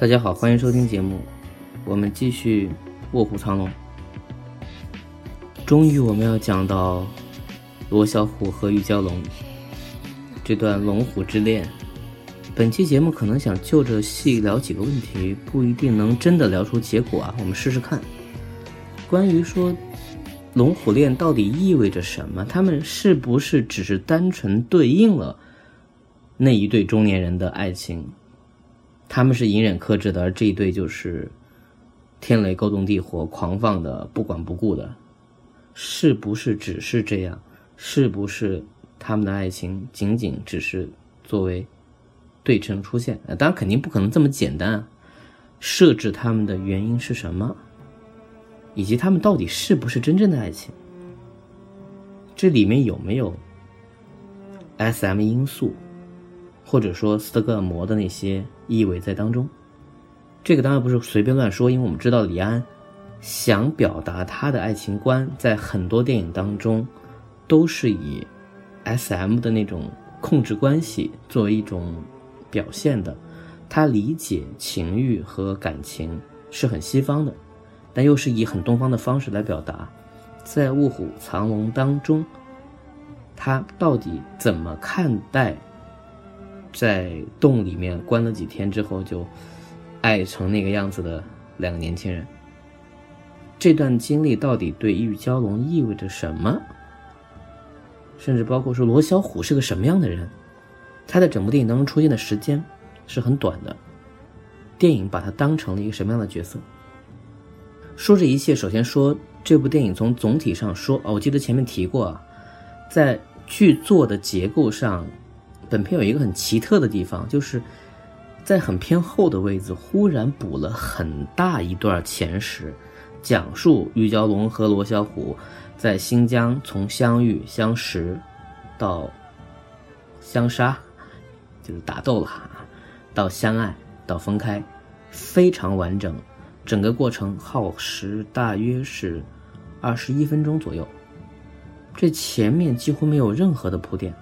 大家好，欢迎收听节目，我们继续《卧虎藏龙》。终于，我们要讲到罗小虎和玉娇龙这段龙虎之恋。本期节目可能想就着细聊几个问题，不一定能真的聊出结果啊。我们试试看。关于说龙虎恋到底意味着什么？他们是不是只是单纯对应了那一对中年人的爱情？他们是隐忍克制的，而这一对就是天雷勾动地火、狂放的、不管不顾的，是不是只是这样？是不是他们的爱情仅仅只是作为对称出现？当然，肯定不可能这么简单啊！设置他们的原因是什么？以及他们到底是不是真正的爱情？这里面有没有 S.M 因素？或者说斯德哥尔摩的那些意味在当中，这个当然不是随便乱说，因为我们知道李安想表达他的爱情观，在很多电影当中都是以 S.M 的那种控制关系作为一种表现的。他理解情欲和感情是很西方的，但又是以很东方的方式来表达。在《卧虎藏龙》当中，他到底怎么看待？在洞里面关了几天之后，就爱成那个样子的两个年轻人。这段经历到底对玉娇龙意味着什么？甚至包括说罗小虎是个什么样的人？他在整部电影当中出现的时间是很短的。电影把他当成了一个什么样的角色？说这一切，首先说这部电影从总体上说，哦，我记得前面提过啊，在剧作的结构上。本片有一个很奇特的地方，就是在很偏后的位置，忽然补了很大一段前史，讲述玉娇龙和罗小虎在新疆从相遇、相识到相杀，就是打斗了，到相爱到分开，非常完整，整个过程耗时大约是二十一分钟左右，这前面几乎没有任何的铺垫。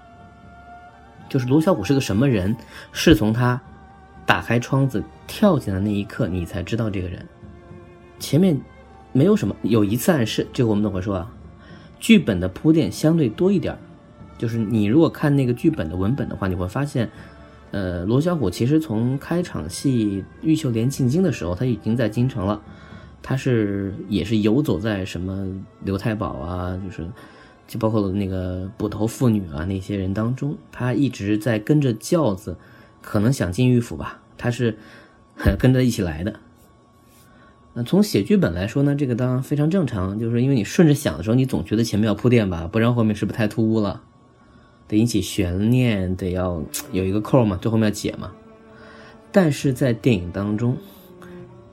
就是罗小虎是个什么人，是从他打开窗子跳进来那一刻，你才知道这个人。前面没有什么，有一次暗示，这个我们等会说啊。剧本的铺垫相对多一点就是你如果看那个剧本的文本的话，你会发现，呃，罗小虎其实从开场戏玉秀莲进京的时候，他已经在京城了，他是也是游走在什么刘太保啊，就是。就包括那个捕头妇女啊，那些人当中，他一直在跟着轿子，可能想进御府吧，他是跟着一起来的。那从写剧本来说呢，这个当然非常正常，就是因为你顺着想的时候，你总觉得前面要铺垫吧，不然后面是不是太突兀了？得引起悬念，得要有一个扣嘛，最后面要解嘛。但是在电影当中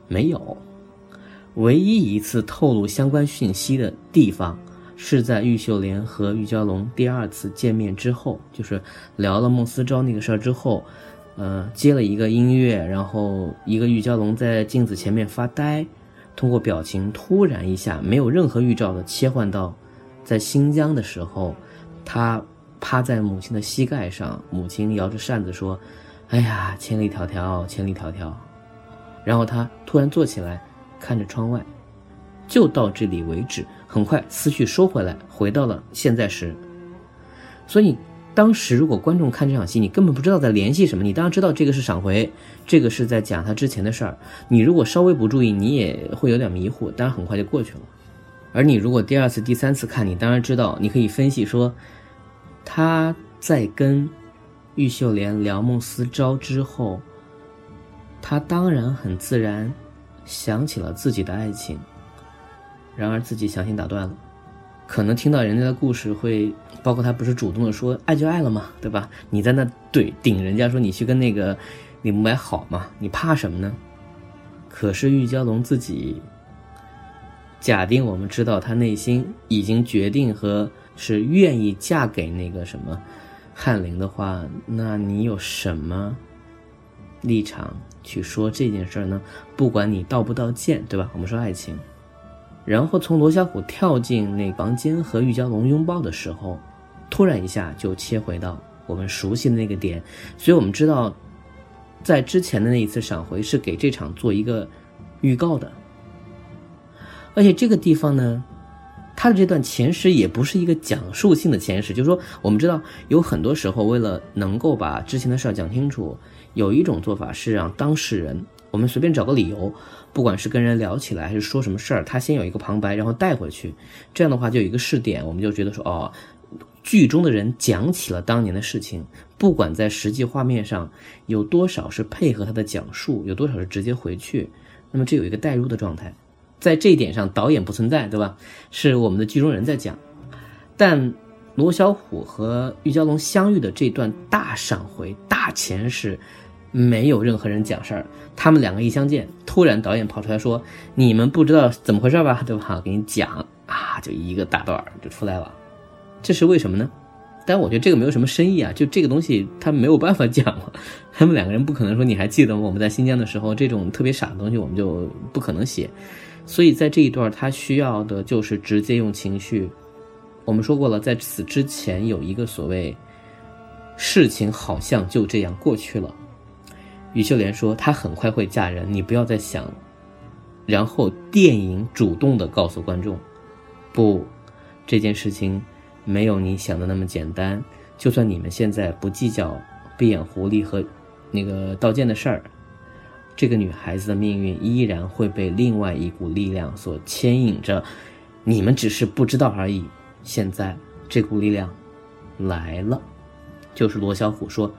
没有，唯一一次透露相关讯息的地方。是在玉秀莲和玉娇龙第二次见面之后，就是聊了孟思昭那个事儿之后，呃，接了一个音乐，然后一个玉娇龙在镜子前面发呆，通过表情突然一下没有任何预兆的切换到，在新疆的时候，他趴在母亲的膝盖上，母亲摇着扇子说：“哎呀，千里迢迢，千里迢迢。”然后他突然坐起来，看着窗外。就到这里为止，很快思绪收回来，回到了现在时。所以，当时如果观众看这场戏，你根本不知道在联系什么。你当然知道这个是闪回，这个是在讲他之前的事儿。你如果稍微不注意，你也会有点迷糊。当然，很快就过去了。而你如果第二次、第三次看，你当然知道，你可以分析说，他在跟玉秀莲聊孟思昭之后，他当然很自然想起了自己的爱情。然而自己强行打断了，可能听到人家的故事会，包括他不是主动的说爱就爱了嘛，对吧？你在那怼顶人家说你去跟那个李慕白好嘛，你怕什么呢？可是玉娇龙自己，假定我们知道他内心已经决定和是愿意嫁给那个什么翰林的话，那你有什么立场去说这件事呢？不管你道不道歉，对吧？我们说爱情，然后从罗小虎跳进那房间和玉娇龙拥抱的时候，突然一下就切回到我们熟悉的那个点，所以我们知道，在之前的那一次闪回是给这场做一个预告的，而且这个地方呢。他的这段前史也不是一个讲述性的前史，就是说，我们知道有很多时候，为了能够把之前的事儿讲清楚，有一种做法是让当事人，我们随便找个理由，不管是跟人聊起来还是说什么事儿，他先有一个旁白，然后带回去，这样的话就有一个试点，我们就觉得说，哦，剧中的人讲起了当年的事情，不管在实际画面上有多少是配合他的讲述，有多少是直接回去，那么这有一个代入的状态。在这一点上，导演不存在，对吧？是我们的剧中人在讲。但罗小虎和玉娇龙相遇的这段大闪回、大前世，没有任何人讲事儿。他们两个一相见，突然导演跑出来说：“你们不知道怎么回事吧？对吧？给你讲啊，就一个大段就出来了。这是为什么呢？但我觉得这个没有什么深意啊，就这个东西他没有办法讲了。他们两个人不可能说你还记得？我们在新疆的时候，这种特别傻的东西我们就不可能写。”所以在这一段，他需要的就是直接用情绪。我们说过了，在此之前有一个所谓事情好像就这样过去了。于秀莲说：“她很快会嫁人，你不要再想。”然后电影主动的告诉观众：“不，这件事情没有你想的那么简单。就算你们现在不计较闭眼狐狸和那个道剑的事儿。”这个女孩子的命运依然会被另外一股力量所牵引着，你们只是不知道而已。现在这股力量来了，就是罗小虎说：“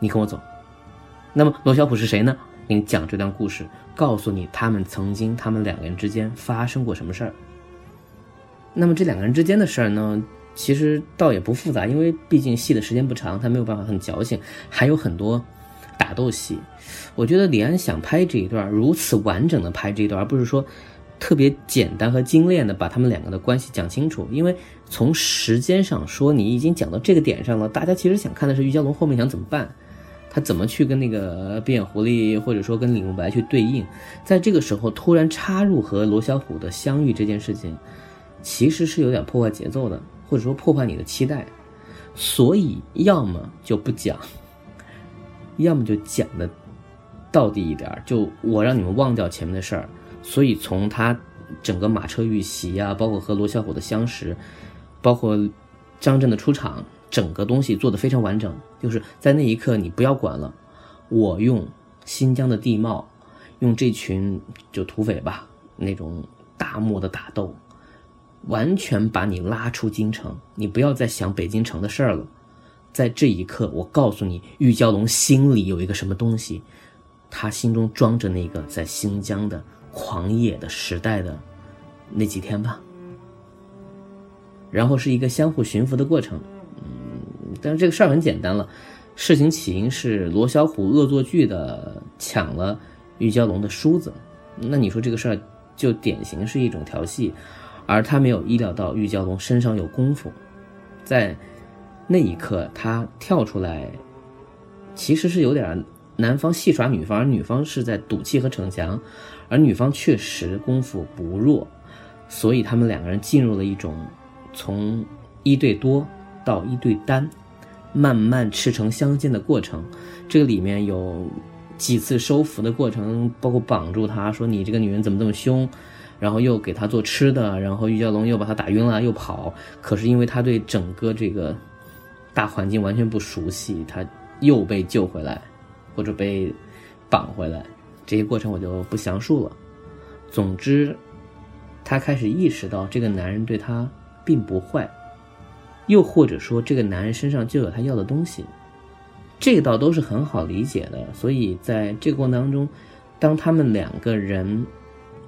你跟我走。”那么罗小虎是谁呢？给你讲这段故事，告诉你他们曾经他们两个人之间发生过什么事儿。那么这两个人之间的事儿呢，其实倒也不复杂，因为毕竟戏的时间不长，他没有办法很矫情，还有很多。打斗戏，我觉得李安想拍这一段如此完整的拍这一段，而不是说特别简单和精炼的把他们两个的关系讲清楚。因为从时间上说，你已经讲到这个点上了，大家其实想看的是玉娇龙后面想怎么办，他怎么去跟那个闭眼狐狸或者说跟李慕白去对应。在这个时候突然插入和罗小虎的相遇这件事情，其实是有点破坏节奏的，或者说破坏你的期待。所以要么就不讲。要么就讲的到底一点就我让你们忘掉前面的事儿。所以从他整个马车遇袭呀，包括和罗小虎的相识，包括张震的出场，整个东西做的非常完整。就是在那一刻，你不要管了，我用新疆的地貌，用这群就土匪吧，那种大漠的打斗，完全把你拉出京城，你不要再想北京城的事儿了。在这一刻，我告诉你，玉娇龙心里有一个什么东西，他心中装着那个在新疆的狂野的时代的那几天吧。然后是一个相互驯服的过程，嗯，但是这个事儿很简单了。事情起因是罗小虎恶作剧的抢了玉娇龙的梳子，那你说这个事儿就典型是一种调戏，而他没有意料到玉娇龙身上有功夫，在。那一刻，他跳出来，其实是有点男方戏耍女方，而女方是在赌气和逞强，而女方确实功夫不弱，所以他们两个人进入了一种从一对多到一对单，慢慢赤诚相见的过程。这个里面有几次收服的过程，包括绑住他说你这个女人怎么这么凶，然后又给他做吃的，然后玉娇龙又把他打晕了又跑，可是因为他对整个这个。大环境完全不熟悉，他又被救回来，或者被绑回来，这些过程我就不详述了。总之，他开始意识到这个男人对他并不坏，又或者说这个男人身上就有他要的东西，这个倒都是很好理解的。所以在这个过程当中，当他们两个人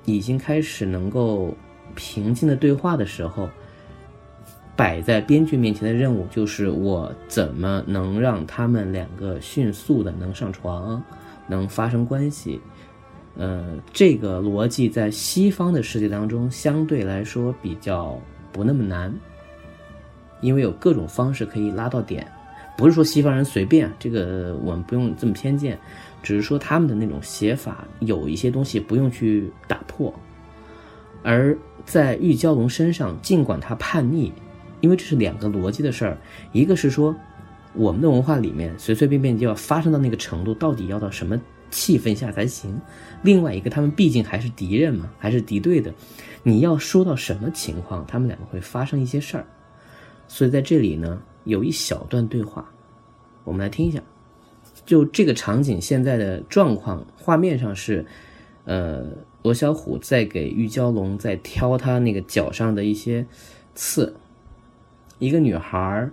已经开始能够平静的对话的时候。摆在编剧面前的任务就是我怎么能让他们两个迅速的能上床，能发生关系？呃，这个逻辑在西方的世界当中相对来说比较不那么难，因为有各种方式可以拉到点。不是说西方人随便，这个我们不用这么偏见，只是说他们的那种写法有一些东西不用去打破。而在玉娇龙身上，尽管他叛逆，因为这是两个逻辑的事儿，一个是说我们的文化里面随随便便就要发生到那个程度，到底要到什么气氛下才行；另外一个，他们毕竟还是敌人嘛，还是敌对的，你要说到什么情况，他们两个会发生一些事儿。所以在这里呢，有一小段对话，我们来听一下。就这个场景现在的状况，画面上是，呃。罗小虎在给玉娇龙在挑他那个脚上的一些刺。一个女孩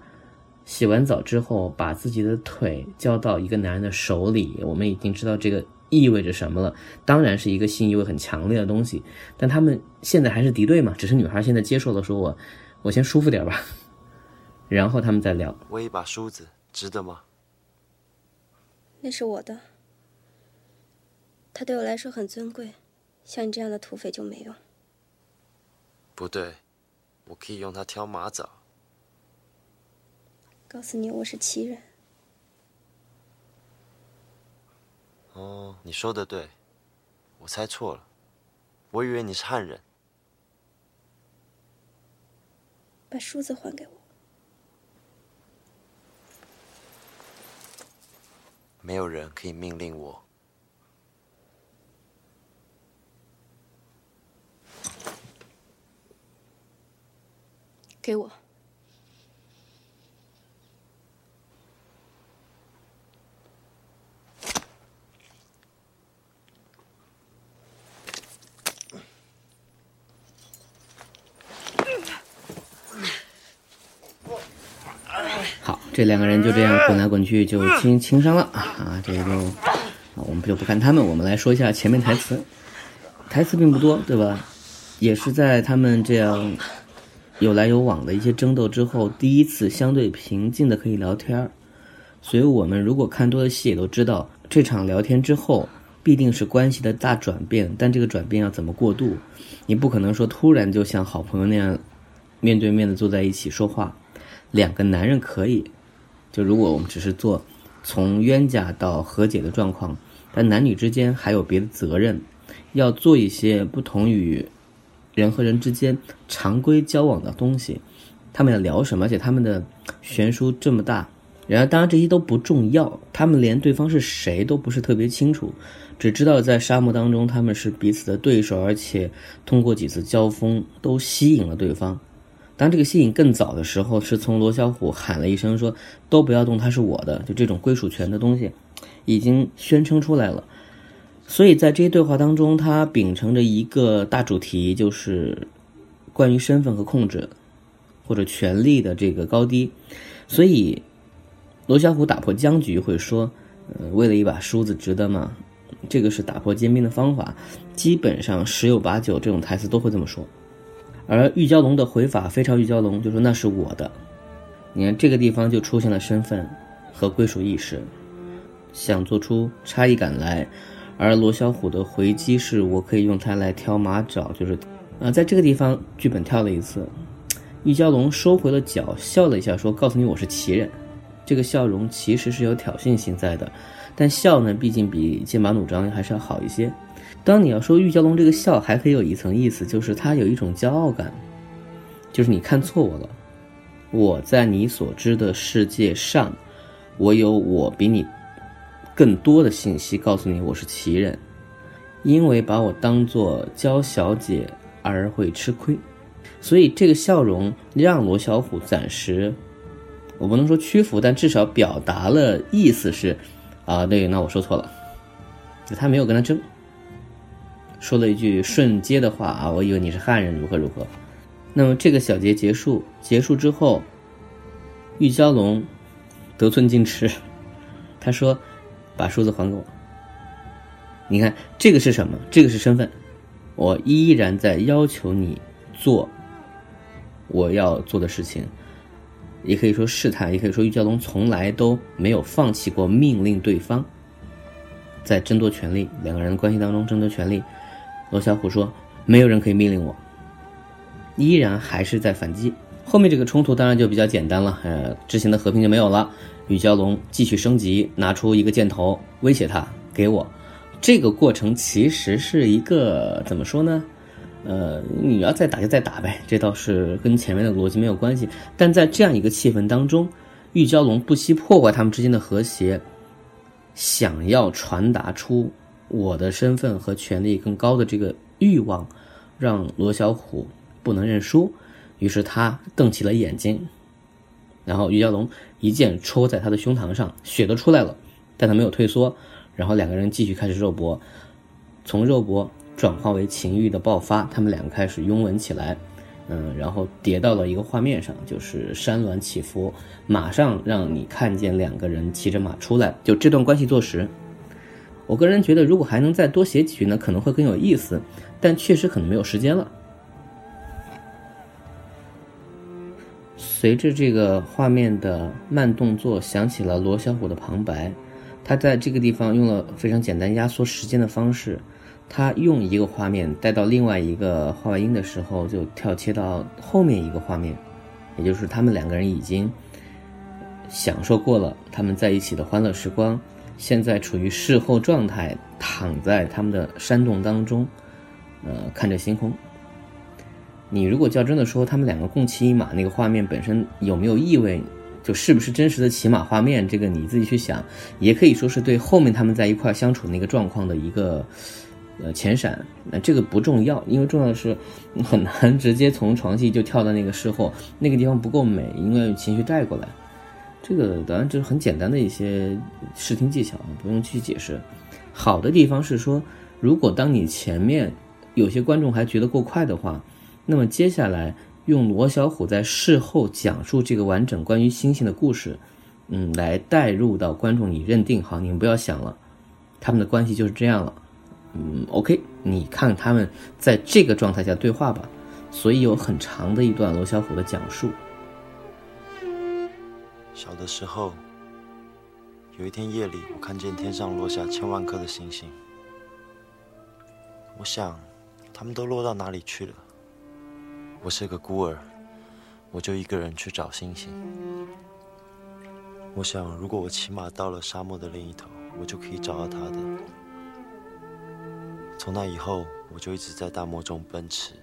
洗完澡之后，把自己的腿交到一个男人的手里，我们已经知道这个意味着什么了。当然是一个性意味很强烈的东西。但他们现在还是敌对嘛？只是女孩现在接受了，说我我先舒服点吧，然后他们再聊。我一把梳子值得吗？那是我的，它对我来说很尊贵。像你这样的土匪就没用。不对，我可以用它挑马枣。告诉你，我是奇人。哦，你说的对，我猜错了，我以为你是汉人。把梳子还给我。没有人可以命令我。给我。好，这两个人就这样滚来滚去，就轻轻伤了啊！这个就，我们就不看他们，我们来说一下前面台词。台词并不多，对吧？也是在他们这样。有来有往的一些争斗之后，第一次相对平静的可以聊天儿，所以我们如果看多的戏也都知道，这场聊天之后必定是关系的大转变，但这个转变要怎么过渡？你不可能说突然就像好朋友那样面对面的坐在一起说话，两个男人可以，就如果我们只是做从冤家到和解的状况，但男女之间还有别的责任，要做一些不同于。人和人之间常规交往的东西，他们要聊什么？而且他们的悬殊这么大。然而，当然这些都不重要。他们连对方是谁都不是特别清楚，只知道在沙漠当中他们是彼此的对手，而且通过几次交锋都吸引了对方。当这个吸引更早的时候，是从罗小虎喊了一声说：“都不要动，他是我的。”就这种归属权的东西，已经宣称出来了。所以在这些对话当中，他秉承着一个大主题，就是关于身份和控制，或者权力的这个高低。所以罗小虎打破僵局会说：“呃，为了一把梳子，值得吗？”这个是打破坚冰的方法。基本上十有八九这种台词都会这么说。而玉娇龙的回法非常玉娇龙就说：“那是我的。”你看这个地方就出现了身份和归属意识，想做出差异感来。而罗小虎的回击是我可以用它来挑马爪，就是，啊，在这个地方剧本跳了一次，玉娇龙收回了脚，笑了一下，说：“告诉你我是奇人。”这个笑容其实是有挑衅性在的，但笑呢，毕竟比剑拔弩张还是要好一些。当你要说玉娇龙这个笑，还可以有一层意思，就是他有一种骄傲感，就是你看错我了，我在你所知的世界上，我有我比你。更多的信息告诉你我是奇人，因为把我当做娇小姐而会吃亏，所以这个笑容让罗小虎暂时，我不能说屈服，但至少表达了意思是，啊，对，那我说错了，他没有跟他争，说了一句顺接的话啊，我以为你是汉人，如何如何。那么这个小节结束，结束之后，玉娇龙得寸进尺，他说。把梳子还给我。你看，这个是什么？这个是身份。我依然在要求你做我要做的事情，也可以说试探，也可以说玉娇龙从来都没有放弃过命令对方。在争夺权力，两个人的关系当中争夺权力，罗小虎说：“没有人可以命令我。”依然还是在反击。后面这个冲突当然就比较简单了，呃，之前的和平就没有了。玉娇龙继续升级，拿出一个箭头威胁他给我。这个过程其实是一个怎么说呢？呃，你要再打就再打呗，这倒是跟前面的逻辑没有关系。但在这样一个气氛当中，玉娇龙不惜破坏他们之间的和谐，想要传达出我的身份和权力更高的这个欲望，让罗小虎不能认输。于是他瞪起了眼睛，然后玉娇龙一剑戳在他的胸膛上，血都出来了，但他没有退缩。然后两个人继续开始肉搏，从肉搏转化为情欲的爆发，他们两个开始拥吻起来，嗯，然后叠到了一个画面上，就是山峦起伏，马上让你看见两个人骑着马出来，就这段关系坐实。我个人觉得，如果还能再多写几句呢，可能会更有意思，但确实可能没有时间了。随着这个画面的慢动作，响起了罗小虎的旁白。他在这个地方用了非常简单压缩时间的方式。他用一个画面带到另外一个画外音的时候，就跳切到后面一个画面，也就是他们两个人已经享受过了他们在一起的欢乐时光，现在处于事后状态，躺在他们的山洞当中，呃，看着星空。你如果较真的说，他们两个共骑一马，那个画面本身有没有意味，就是不是真实的骑马画面，这个你自己去想，也可以说是对后面他们在一块相处那个状况的一个呃前闪。那这个不重要，因为重要的是很难直接从床戏就跳到那个事后那个地方不够美，应该用情绪带过来。这个当然这是很简单的一些视听技巧啊，不用去解释。好的地方是说，如果当你前面有些观众还觉得过快的话。那么接下来用罗小虎在事后讲述这个完整关于星星的故事，嗯，来带入到观众，你认定好，你们不要想了，他们的关系就是这样了，嗯，OK，你看他们在这个状态下对话吧。所以有很长的一段罗小虎的讲述。小的时候，有一天夜里，我看见天上落下千万颗的星星，我想，他们都落到哪里去了？我是个孤儿，我就一个人去找星星。我想，如果我骑马到了沙漠的另一头，我就可以找到他的。从那以后，我就一直在大漠中奔驰。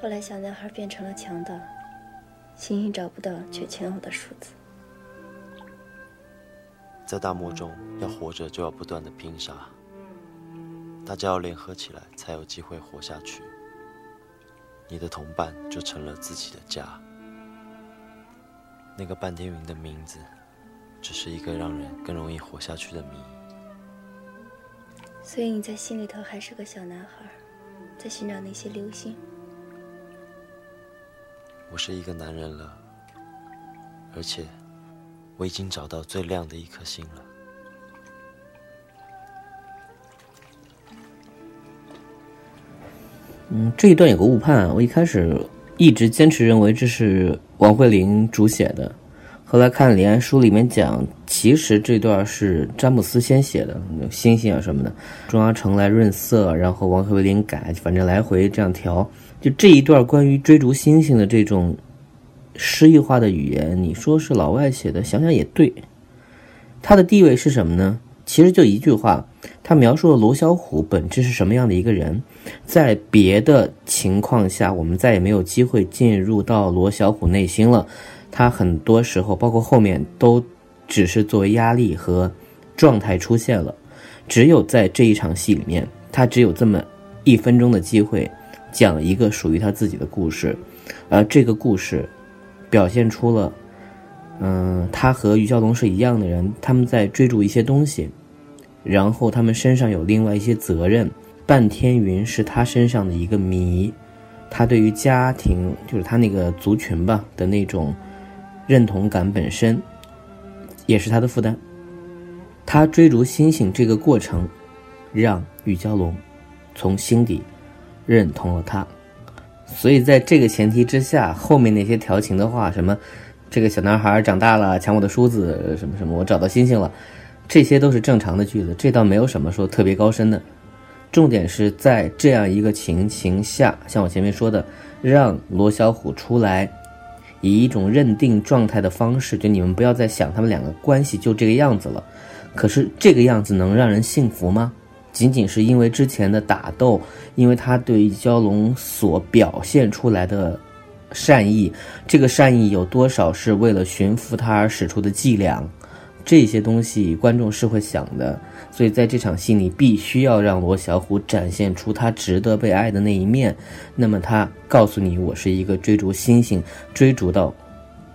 后来，小男孩变成了强盗，星星找不到，却前后的数字。在大漠中，要活着就要不断的拼杀，大家要联合起来，才有机会活下去。你的同伴就成了自己的家。那个半天云的名字，只是一个让人更容易活下去的谜。所以你在心里头还是个小男孩，在寻找那些流星。我是一个男人了，而且我已经找到最亮的一颗星了。嗯，这一段有个误判，我一开始一直坚持认为这是王慧玲主写的，后来看李安书里面讲，其实这段是詹姆斯先写的，星星啊什么的，钟阿城来润色，然后王慧玲改，反正来回这样调。就这一段关于追逐星星的这种诗意化的语言，你说是老外写的，想想也对。他的地位是什么呢？其实就一句话，他描述了罗小虎本质是什么样的一个人。在别的情况下，我们再也没有机会进入到罗小虎内心了。他很多时候，包括后面，都只是作为压力和状态出现了。只有在这一场戏里面，他只有这么一分钟的机会，讲一个属于他自己的故事。而这个故事，表现出了，嗯，他和于小龙是一样的人，他们在追逐一些东西，然后他们身上有另外一些责任。半天云是他身上的一个谜，他对于家庭，就是他那个族群吧的那种认同感本身，也是他的负担。他追逐星星这个过程，让玉娇龙从心底认同了他。所以在这个前提之下，后面那些调情的话，什么这个小男孩长大了抢我的梳子，什么什么我找到星星了，这些都是正常的句子，这倒没有什么说特别高深的。重点是在这样一个情形下，像我前面说的，让罗小虎出来，以一种认定状态的方式，就你们不要再想他们两个关系就这个样子了。可是这个样子能让人信服吗？仅仅是因为之前的打斗，因为他对于蛟龙所表现出来的善意，这个善意有多少是为了驯服他而使出的伎俩？这些东西观众是会想的。所以在这场戏里，必须要让罗小虎展现出他值得被爱的那一面。那么他告诉你，我是一个追逐星星，追逐到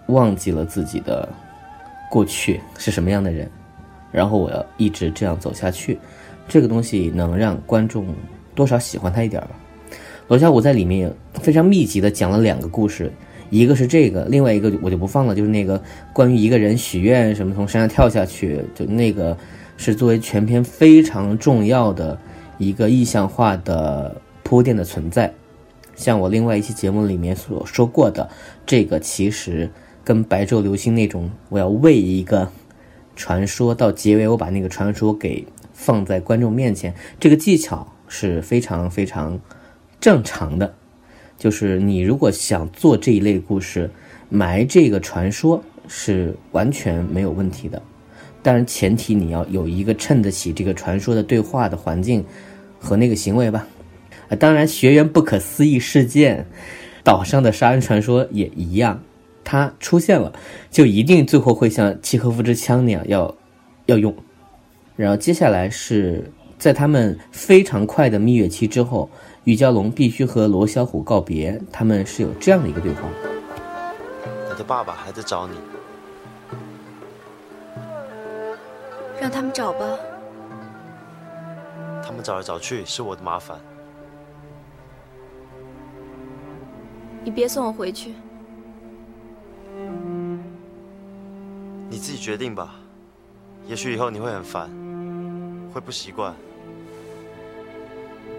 忘记了自己的过去是什么样的人，然后我要一直这样走下去。这个东西能让观众多少喜欢他一点吧。罗小虎在里面非常密集的讲了两个故事，一个是这个，另外一个我就不放了，就是那个关于一个人许愿什么从山上跳下去，就那个是作为全篇非常重要的一个意象化的铺垫的存在。像我另外一期节目里面所说过的，这个其实跟白昼流星那种，我要为一个传说到结尾，我把那个传说给。放在观众面前，这个技巧是非常非常正常的。就是你如果想做这一类故事，埋这个传说是完全没有问题的。但是前提你要有一个衬得起这个传说的对话的环境和那个行为吧。啊，当然学员不可思议事件，岛上的杀人传说也一样，它出现了，就一定最后会像契诃夫之枪那样要要用。然后接下来是在他们非常快的蜜月期之后，玉娇龙必须和罗小虎告别。他们是有这样的一个对话：你的爸爸还在找你，让他们找吧。他们找来找去是我的麻烦。你别送我回去。你自己决定吧。也许以后你会很烦。会不习惯，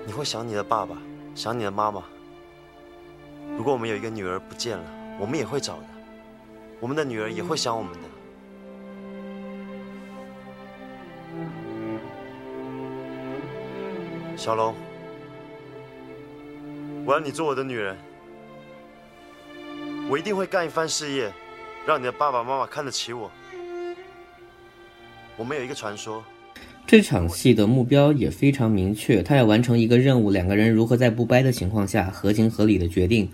你会想你的爸爸，想你的妈妈。如果我们有一个女儿不见了，我们也会找的，我们的女儿也会想我们的。小龙，我要你做我的女人，我一定会干一番事业，让你的爸爸妈妈看得起我。我们有一个传说。这场戏的目标也非常明确，他要完成一个任务。两个人如何在不掰的情况下，合情合理的决定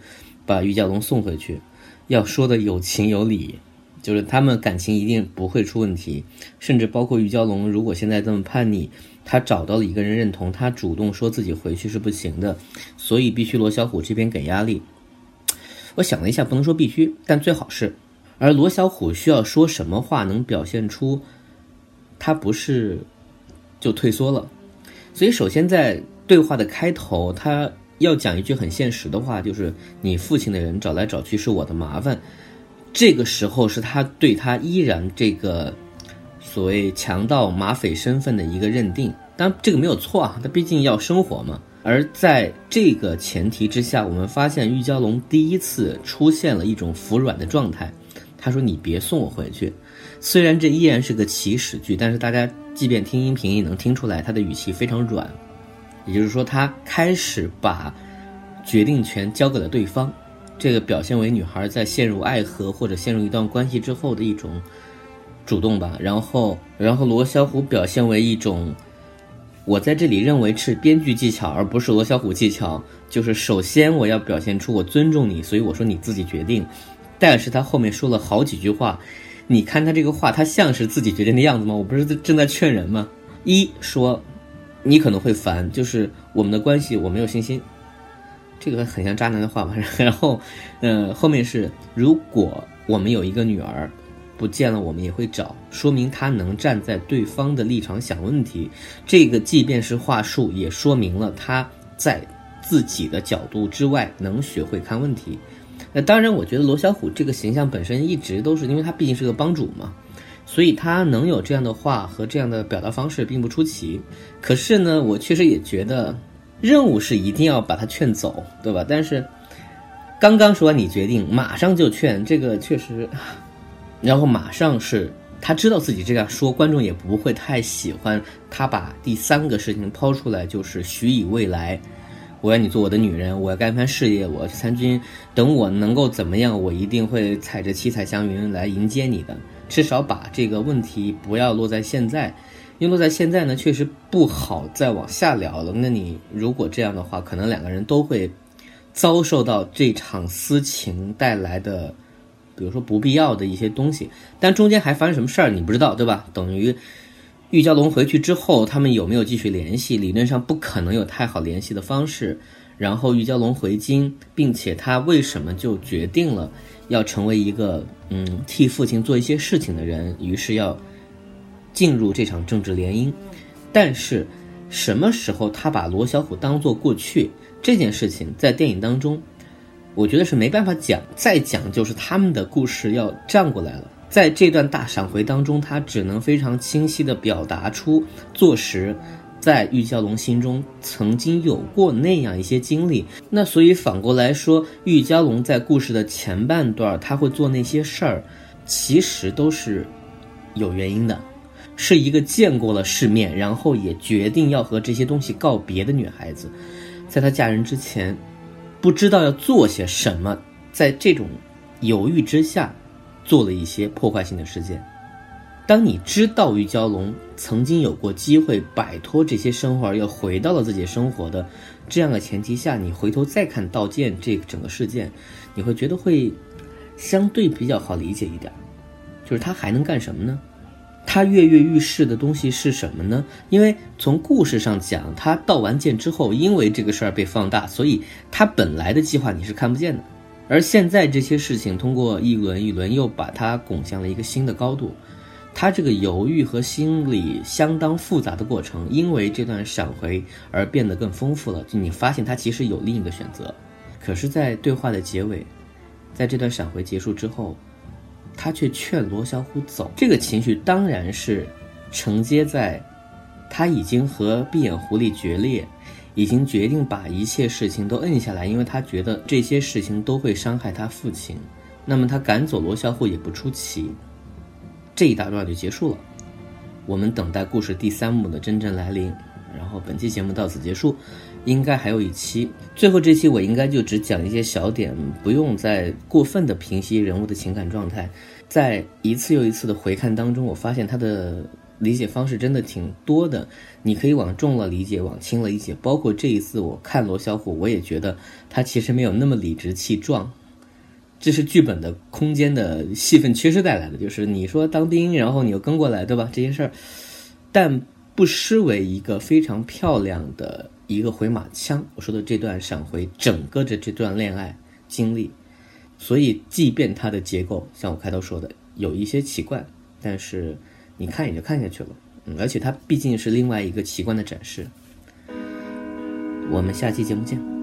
把于娇龙送回去？要说的有情有理，就是他们感情一定不会出问题。甚至包括于娇龙，如果现在这么叛逆，他找到了一个人认同，他主动说自己回去是不行的，所以必须罗小虎这边给压力。我想了一下，不能说必须，但最好是。而罗小虎需要说什么话，能表现出他不是？就退缩了，所以首先在对话的开头，他要讲一句很现实的话，就是你父亲的人找来找去是我的麻烦。这个时候是他对他依然这个所谓强盗马匪身份的一个认定，当然这个没有错啊，他毕竟要生活嘛。而在这个前提之下，我们发现玉娇龙第一次出现了一种服软的状态。他说：“你别送我回去。”虽然这依然是个起始句，但是大家。即便听音频也能听出来，他的语气非常软，也就是说，他开始把决定权交给了对方。这个表现为女孩在陷入爱河或者陷入一段关系之后的一种主动吧。然后，然后罗小虎表现为一种，我在这里认为是编剧技巧，而不是罗小虎技巧。就是首先我要表现出我尊重你，所以我说你自己决定。但是他后面说了好几句话。你看他这个话，他像是自己决定的样子吗？我不是正在劝人吗？一说，你可能会烦，就是我们的关系我没有信心，这个很像渣男的话吧。然后，嗯，后面是如果我们有一个女儿不见了，我们也会找，说明他能站在对方的立场想问题。这个即便是话术，也说明了他在自己的角度之外能学会看问题。那当然，我觉得罗小虎这个形象本身一直都是，因为他毕竟是个帮主嘛，所以他能有这样的话和这样的表达方式并不出奇。可是呢，我确实也觉得任务是一定要把他劝走，对吧？但是刚刚说完你决定，马上就劝，这个确实，然后马上是他知道自己这样说，观众也不会太喜欢他把第三个事情抛出来，就是许以未来。我要你做我的女人，我要干一番事业，我要去参军。等我能够怎么样，我一定会踩着七彩祥云来迎接你的。至少把这个问题不要落在现在，因为落在现在呢，确实不好再往下聊了。那你如果这样的话，可能两个人都会遭受到这场私情带来的，比如说不必要的一些东西。但中间还发生什么事儿，你不知道，对吧？等于玉娇龙回去之后，他们有没有继续联系？理论上不可能有太好联系的方式。然后玉娇龙回京，并且他为什么就决定了？要成为一个嗯替父亲做一些事情的人，于是要进入这场政治联姻。但是什么时候他把罗小虎当做过去这件事情，在电影当中，我觉得是没办法讲。再讲就是他们的故事要站过来了。在这段大闪回当中，他只能非常清晰地表达出坐实。在玉娇龙心中曾经有过那样一些经历，那所以反过来说，玉娇龙在故事的前半段他会做那些事儿，其实都是有原因的，是一个见过了世面，然后也决定要和这些东西告别的女孩子，在她嫁人之前，不知道要做些什么，在这种犹豫之下，做了一些破坏性的事件。当你知道玉娇龙曾经有过机会摆脱这些生活，又回到了自己生活的这样的前提下，你回头再看道剑这整个事件，你会觉得会相对比较好理解一点。就是他还能干什么呢？他跃跃欲试的东西是什么呢？因为从故事上讲，他道完剑之后，因为这个事儿被放大，所以他本来的计划你是看不见的。而现在这些事情通过一轮一轮，又把它拱向了一个新的高度。他这个犹豫和心理相当复杂的过程，因为这段闪回而变得更丰富了。就你发现他其实有另一个选择，可是，在对话的结尾，在这段闪回结束之后，他却劝罗小虎走。这个情绪当然是承接在他已经和闭眼狐狸决裂，已经决定把一切事情都摁下来，因为他觉得这些事情都会伤害他父亲。那么他赶走罗小虎也不出奇。这一大段就结束了，我们等待故事第三幕的真正来临。然后本期节目到此结束，应该还有一期。最后这期我应该就只讲一些小点，不用再过分的平息人物的情感状态。在一次又一次的回看当中，我发现他的理解方式真的挺多的。你可以往重了理解，往轻了理解。包括这一次我看罗小虎，我也觉得他其实没有那么理直气壮。这是剧本的空间的戏份缺失带来的，就是你说当兵，然后你又跟过来，对吧？这些事儿，但不失为一个非常漂亮的一个回马枪。我说的这段闪回，整个的这段恋爱经历，所以即便它的结构像我开头说的有一些奇怪，但是你看也就看下去了。嗯，而且它毕竟是另外一个奇观的展示。我们下期节目见。